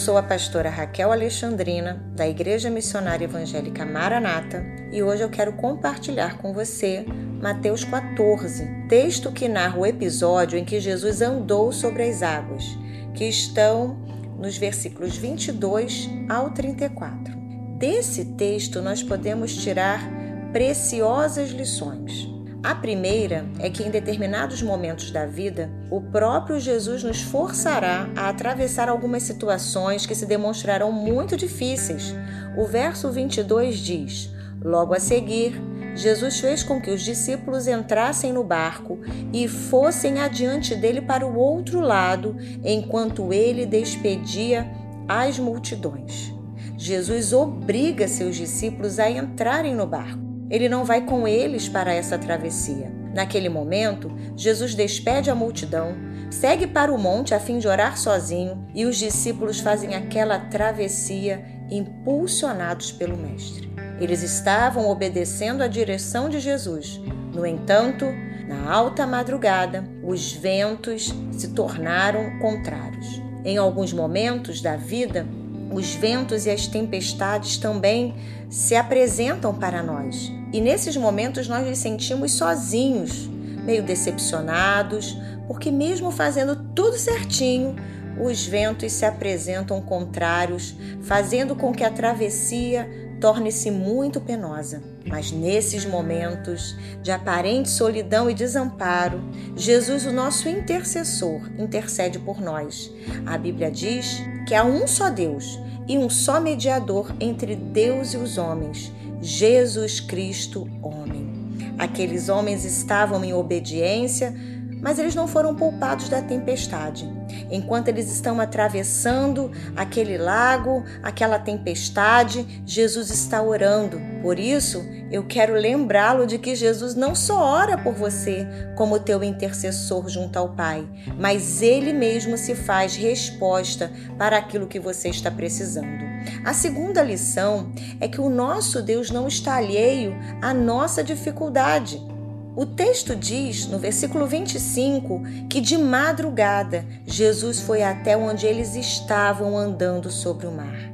sou a pastora Raquel Alexandrina, da Igreja Missionária Evangélica Maranata, e hoje eu quero compartilhar com você Mateus 14, texto que narra o episódio em que Jesus andou sobre as águas, que estão nos versículos 22 ao 34. Desse texto nós podemos tirar preciosas lições. A primeira é que em determinados momentos da vida, o próprio Jesus nos forçará a atravessar algumas situações que se demonstrarão muito difíceis. O verso 22 diz: Logo a seguir, Jesus fez com que os discípulos entrassem no barco e fossem adiante dele para o outro lado, enquanto ele despedia as multidões. Jesus obriga seus discípulos a entrarem no barco. Ele não vai com eles para essa travessia. Naquele momento, Jesus despede a multidão, segue para o monte a fim de orar sozinho e os discípulos fazem aquela travessia impulsionados pelo Mestre. Eles estavam obedecendo a direção de Jesus. No entanto, na alta madrugada, os ventos se tornaram contrários. Em alguns momentos da vida, os ventos e as tempestades também se apresentam para nós. E nesses momentos nós nos sentimos sozinhos, meio decepcionados, porque mesmo fazendo tudo certinho, os ventos se apresentam contrários, fazendo com que a travessia torne-se muito penosa. Mas nesses momentos de aparente solidão e desamparo, Jesus, o nosso intercessor, intercede por nós. A Bíblia diz que há um só Deus e um só mediador entre Deus e os homens, Jesus Cristo, homem. Aqueles homens estavam em obediência, mas eles não foram poupados da tempestade. Enquanto eles estão atravessando aquele lago, aquela tempestade, Jesus está orando. Por isso, eu quero lembrá-lo de que Jesus não só ora por você como teu intercessor junto ao Pai, mas ele mesmo se faz resposta para aquilo que você está precisando. A segunda lição é que o nosso Deus não está alheio à nossa dificuldade. O texto diz, no versículo 25, que de madrugada Jesus foi até onde eles estavam andando sobre o mar.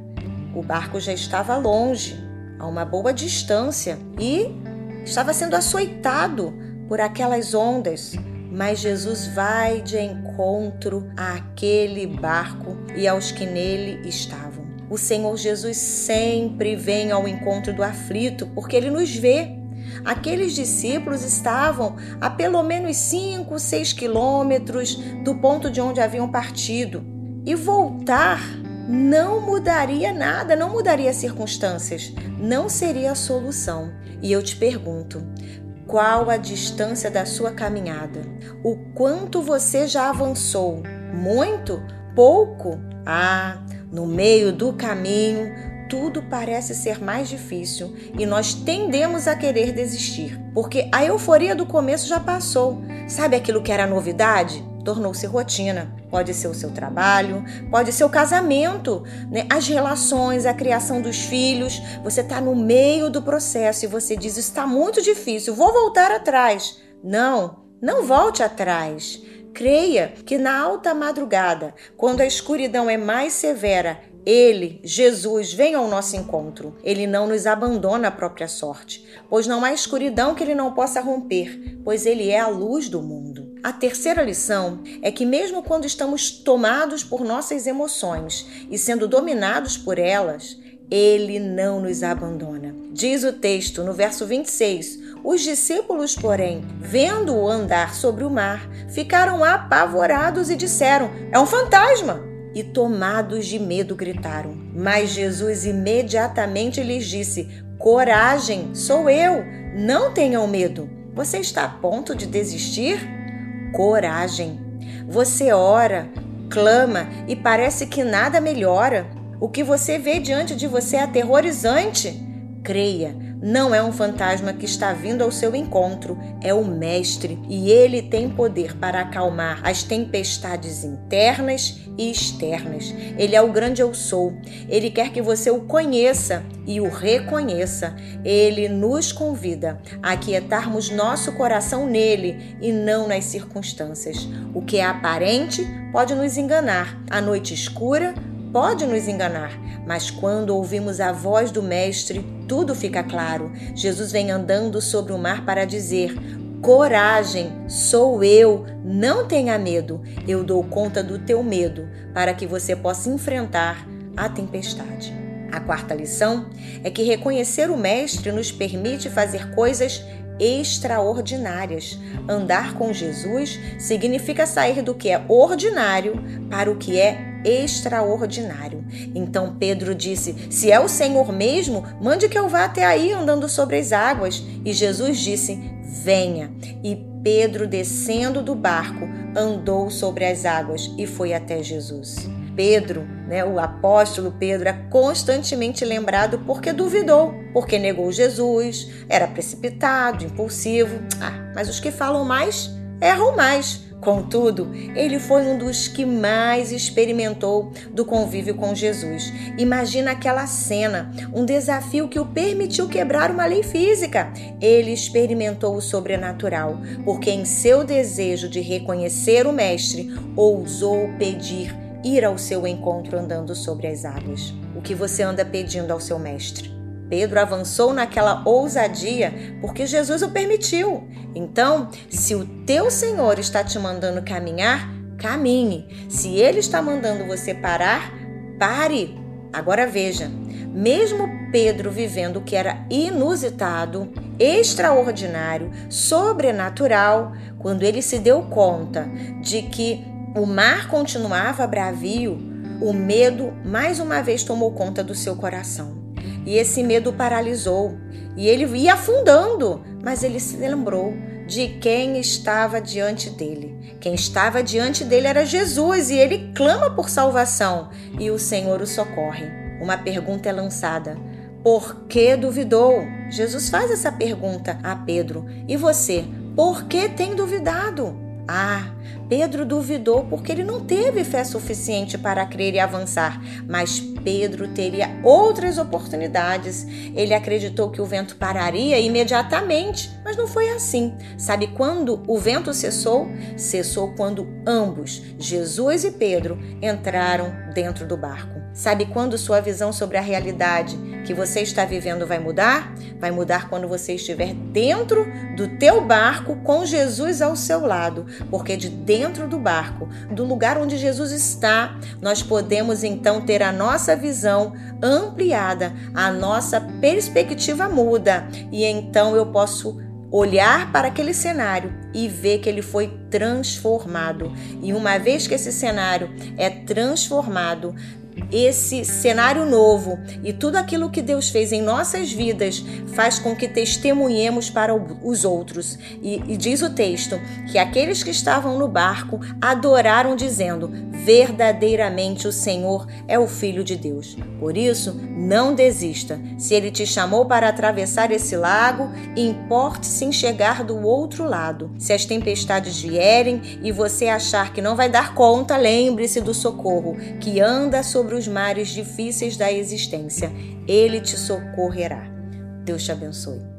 O barco já estava longe, a uma boa distância, e estava sendo açoitado por aquelas ondas. Mas Jesus vai de encontro àquele barco e aos que nele estavam. O Senhor Jesus sempre vem ao encontro do aflito, porque ele nos vê Aqueles discípulos estavam a pelo menos 5, 6 quilômetros do ponto de onde haviam partido. E voltar não mudaria nada, não mudaria as circunstâncias, não seria a solução. E eu te pergunto: qual a distância da sua caminhada? O quanto você já avançou? Muito? Pouco? Ah, no meio do caminho, tudo parece ser mais difícil e nós tendemos a querer desistir, porque a euforia do começo já passou. Sabe aquilo que era novidade? Tornou-se rotina. Pode ser o seu trabalho, pode ser o casamento, né? as relações, a criação dos filhos. Você está no meio do processo e você diz: está muito difícil, vou voltar atrás. Não, não volte atrás. Creia que na alta madrugada, quando a escuridão é mais severa ele, Jesus, vem ao nosso encontro. Ele não nos abandona à própria sorte, pois não há escuridão que ele não possa romper, pois ele é a luz do mundo. A terceira lição é que, mesmo quando estamos tomados por nossas emoções e sendo dominados por elas, ele não nos abandona. Diz o texto no verso 26: Os discípulos, porém, vendo-o andar sobre o mar, ficaram apavorados e disseram: É um fantasma! E, tomados de medo, gritaram. Mas Jesus imediatamente lhes disse: Coragem, sou eu, não tenham medo. Você está a ponto de desistir? Coragem. Você ora, clama e parece que nada melhora. O que você vê diante de você é aterrorizante. Creia, não é um fantasma que está vindo ao seu encontro, é o Mestre e ele tem poder para acalmar as tempestades internas e externas. Ele é o grande Eu Sou. Ele quer que você o conheça e o reconheça. Ele nos convida a aquietarmos nosso coração nele e não nas circunstâncias. O que é aparente pode nos enganar. A noite escura pode nos enganar, mas quando ouvimos a voz do Mestre, tudo fica claro. Jesus vem andando sobre o mar para dizer: Coragem, sou eu, não tenha medo. Eu dou conta do teu medo para que você possa enfrentar a tempestade. A quarta lição é que reconhecer o Mestre nos permite fazer coisas extraordinárias. Andar com Jesus significa sair do que é ordinário para o que é extraordinário. Então Pedro disse: Se é o Senhor mesmo, mande que eu vá até aí andando sobre as águas. E Jesus disse: Venha. E Pedro, descendo do barco, andou sobre as águas e foi até Jesus. Pedro, né, o apóstolo Pedro, é constantemente lembrado porque duvidou, porque negou Jesus, era precipitado, impulsivo. Ah, mas os que falam mais erram mais. Contudo, ele foi um dos que mais experimentou do convívio com Jesus. Imagina aquela cena, um desafio que o permitiu quebrar uma lei física. Ele experimentou o sobrenatural, porque em seu desejo de reconhecer o Mestre, ousou pedir ir ao seu encontro andando sobre as águas. O que você anda pedindo ao seu mestre? Pedro avançou naquela ousadia porque Jesus o permitiu. Então, se o teu Senhor está te mandando caminhar, caminhe. Se ele está mandando você parar, pare. Agora veja, mesmo Pedro vivendo o que era inusitado, extraordinário, sobrenatural, quando ele se deu conta de que o mar continuava bravio, o medo mais uma vez tomou conta do seu coração. E esse medo paralisou. E ele ia afundando, mas ele se lembrou de quem estava diante dele. Quem estava diante dele era Jesus e ele clama por salvação e o Senhor o socorre. Uma pergunta é lançada: Por que duvidou? Jesus faz essa pergunta a Pedro. E você, por que tem duvidado? Ah, Pedro duvidou porque ele não teve fé suficiente para crer e avançar, mas Pedro teria outras oportunidades. Ele acreditou que o vento pararia imediatamente, mas não foi assim. Sabe quando o vento cessou? Cessou quando ambos, Jesus e Pedro, entraram dentro do barco. Sabe quando sua visão sobre a realidade que você está vivendo vai mudar? Vai mudar quando você estiver dentro do teu barco com Jesus ao seu lado, porque de dentro do barco, do lugar onde Jesus está, nós podemos então ter a nossa visão ampliada, a nossa perspectiva muda e então eu posso olhar para aquele cenário e ver que ele foi transformado. E uma vez que esse cenário é transformado, esse cenário novo e tudo aquilo que Deus fez em nossas vidas faz com que testemunhemos para os outros. E, e, diz o texto que aqueles que estavam no barco adoraram, dizendo: Verdadeiramente o Senhor é o Filho de Deus. Por isso, não desista. Se ele te chamou para atravessar esse lago, importe-se em chegar do outro lado. Se as tempestades vierem e você achar que não vai dar conta, lembre-se do socorro que anda sobre os mares difíceis da existência. Ele te socorrerá. Deus te abençoe.